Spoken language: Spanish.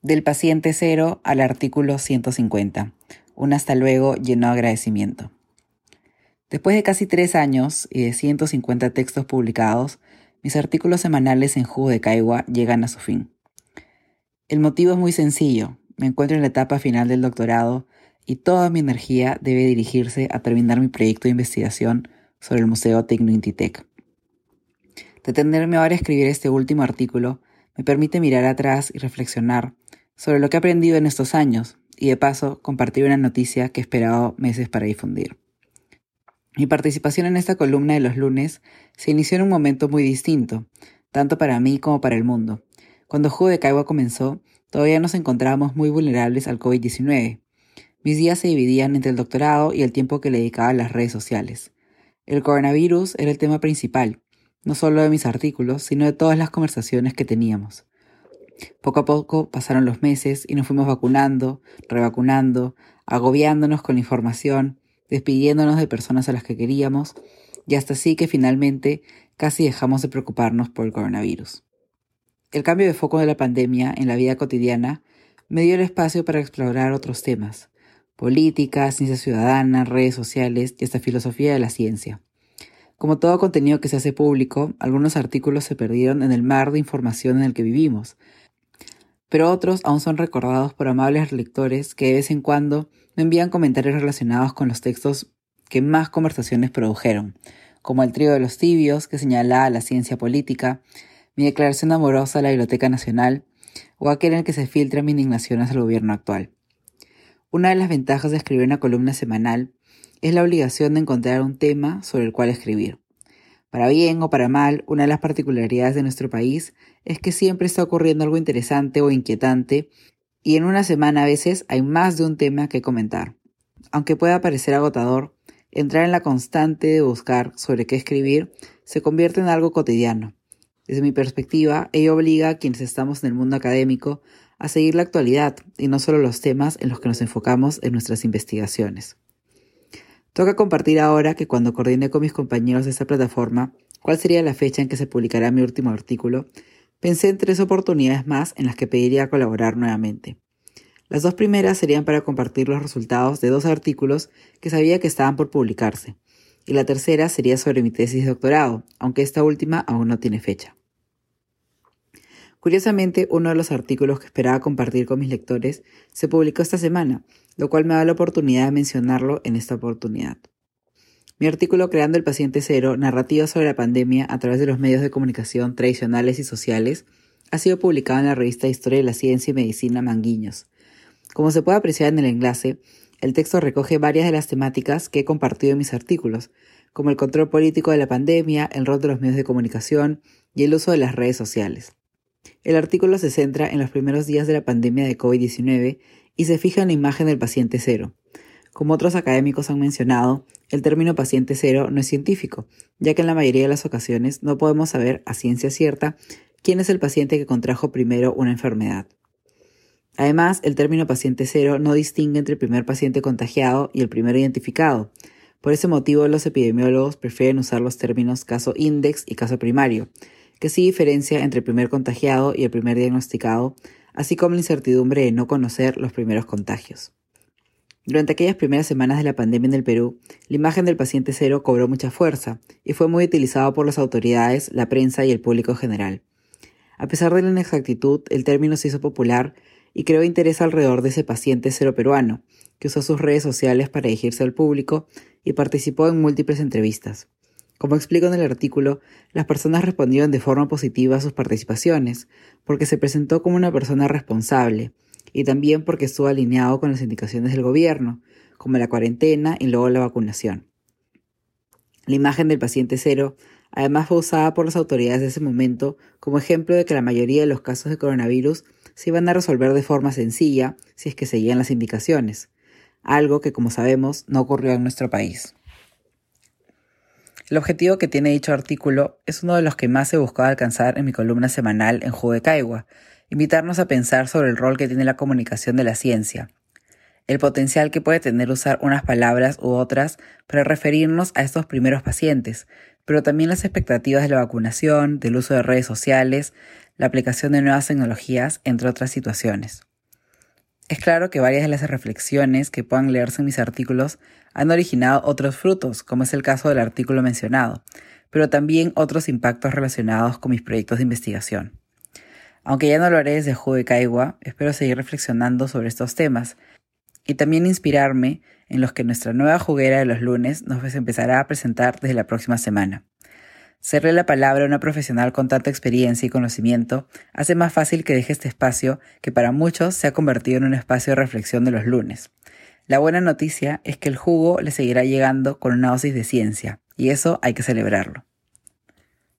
Del paciente cero al artículo 150. Un hasta luego lleno de agradecimiento. Después de casi tres años y de 150 textos publicados, mis artículos semanales en Jugo de Caigua llegan a su fin. El motivo es muy sencillo. Me encuentro en la etapa final del doctorado y toda mi energía debe dirigirse a terminar mi proyecto de investigación sobre el Museo Tecno Intitec. Detenerme ahora a escribir este último artículo me permite mirar atrás y reflexionar sobre lo que he aprendido en estos años y de paso compartir una noticia que he esperado meses para difundir. Mi participación en esta columna de los lunes se inició en un momento muy distinto, tanto para mí como para el mundo. Cuando Jugo de Caigua comenzó, todavía nos encontrábamos muy vulnerables al COVID-19. Mis días se dividían entre el doctorado y el tiempo que le dedicaba a las redes sociales. El coronavirus era el tema principal, no solo de mis artículos, sino de todas las conversaciones que teníamos. Poco a poco pasaron los meses y nos fuimos vacunando, revacunando, agobiándonos con la información, despidiéndonos de personas a las que queríamos, y hasta así que finalmente casi dejamos de preocuparnos por el coronavirus. El cambio de foco de la pandemia en la vida cotidiana me dio el espacio para explorar otros temas, política, ciencia ciudadana, redes sociales y hasta filosofía de la ciencia. Como todo contenido que se hace público, algunos artículos se perdieron en el mar de información en el que vivimos, pero otros aún son recordados por amables lectores que de vez en cuando me envían comentarios relacionados con los textos que más conversaciones produjeron, como el trío de los tibios que señalaba la ciencia política, mi declaración amorosa a la Biblioteca Nacional o aquel en el que se filtra mi indignación hacia el gobierno actual. Una de las ventajas de escribir una columna semanal es la obligación de encontrar un tema sobre el cual escribir. Para bien o para mal, una de las particularidades de nuestro país es que siempre está ocurriendo algo interesante o inquietante y en una semana a veces hay más de un tema que comentar. Aunque pueda parecer agotador, entrar en la constante de buscar sobre qué escribir se convierte en algo cotidiano. Desde mi perspectiva, ello obliga a quienes estamos en el mundo académico a seguir la actualidad y no solo los temas en los que nos enfocamos en nuestras investigaciones. Toca compartir ahora que cuando coordiné con mis compañeros de esta plataforma cuál sería la fecha en que se publicará mi último artículo, pensé en tres oportunidades más en las que pediría colaborar nuevamente. Las dos primeras serían para compartir los resultados de dos artículos que sabía que estaban por publicarse, y la tercera sería sobre mi tesis de doctorado, aunque esta última aún no tiene fecha. Curiosamente, uno de los artículos que esperaba compartir con mis lectores se publicó esta semana, lo cual me da la oportunidad de mencionarlo en esta oportunidad. Mi artículo Creando el Paciente Cero, narrativa sobre la pandemia a través de los medios de comunicación tradicionales y sociales, ha sido publicado en la revista Historia de la Ciencia y Medicina Manguiños. Como se puede apreciar en el enlace, el texto recoge varias de las temáticas que he compartido en mis artículos, como el control político de la pandemia, el rol de los medios de comunicación y el uso de las redes sociales. El artículo se centra en los primeros días de la pandemia de COVID-19 y se fija en la imagen del paciente cero. Como otros académicos han mencionado, el término paciente cero no es científico, ya que en la mayoría de las ocasiones no podemos saber a ciencia cierta quién es el paciente que contrajo primero una enfermedad. Además, el término paciente cero no distingue entre el primer paciente contagiado y el primero identificado. Por ese motivo, los epidemiólogos prefieren usar los términos caso index y caso primario, que sí diferencia entre el primer contagiado y el primer diagnosticado, así como la incertidumbre de no conocer los primeros contagios. Durante aquellas primeras semanas de la pandemia en el Perú, la imagen del paciente cero cobró mucha fuerza y fue muy utilizado por las autoridades, la prensa y el público general. A pesar de la inexactitud, el término se hizo popular y creó interés alrededor de ese paciente cero peruano, que usó sus redes sociales para dirigirse al público y participó en múltiples entrevistas. Como explico en el artículo, las personas respondieron de forma positiva a sus participaciones, porque se presentó como una persona responsable, y también porque estuvo alineado con las indicaciones del gobierno, como la cuarentena y luego la vacunación. La imagen del paciente cero además fue usada por las autoridades de ese momento como ejemplo de que la mayoría de los casos de coronavirus se iban a resolver de forma sencilla si es que seguían las indicaciones, algo que como sabemos no ocurrió en nuestro país. El objetivo que tiene dicho artículo es uno de los que más he buscado alcanzar en mi columna semanal en Jugo de Caigua, invitarnos a pensar sobre el rol que tiene la comunicación de la ciencia, el potencial que puede tener usar unas palabras u otras para referirnos a estos primeros pacientes, pero también las expectativas de la vacunación, del uso de redes sociales, la aplicación de nuevas tecnologías, entre otras situaciones. Es claro que varias de las reflexiones que puedan leerse en mis artículos han originado otros frutos, como es el caso del artículo mencionado, pero también otros impactos relacionados con mis proyectos de investigación. Aunque ya no lo haré desde Juve Caigua, espero seguir reflexionando sobre estos temas y también inspirarme en los que nuestra nueva juguera de los lunes nos empezará a presentar desde la próxima semana. Serle la palabra a una profesional con tanta experiencia y conocimiento hace más fácil que deje este espacio que para muchos se ha convertido en un espacio de reflexión de los lunes. La buena noticia es que el jugo le seguirá llegando con una dosis de ciencia, y eso hay que celebrarlo.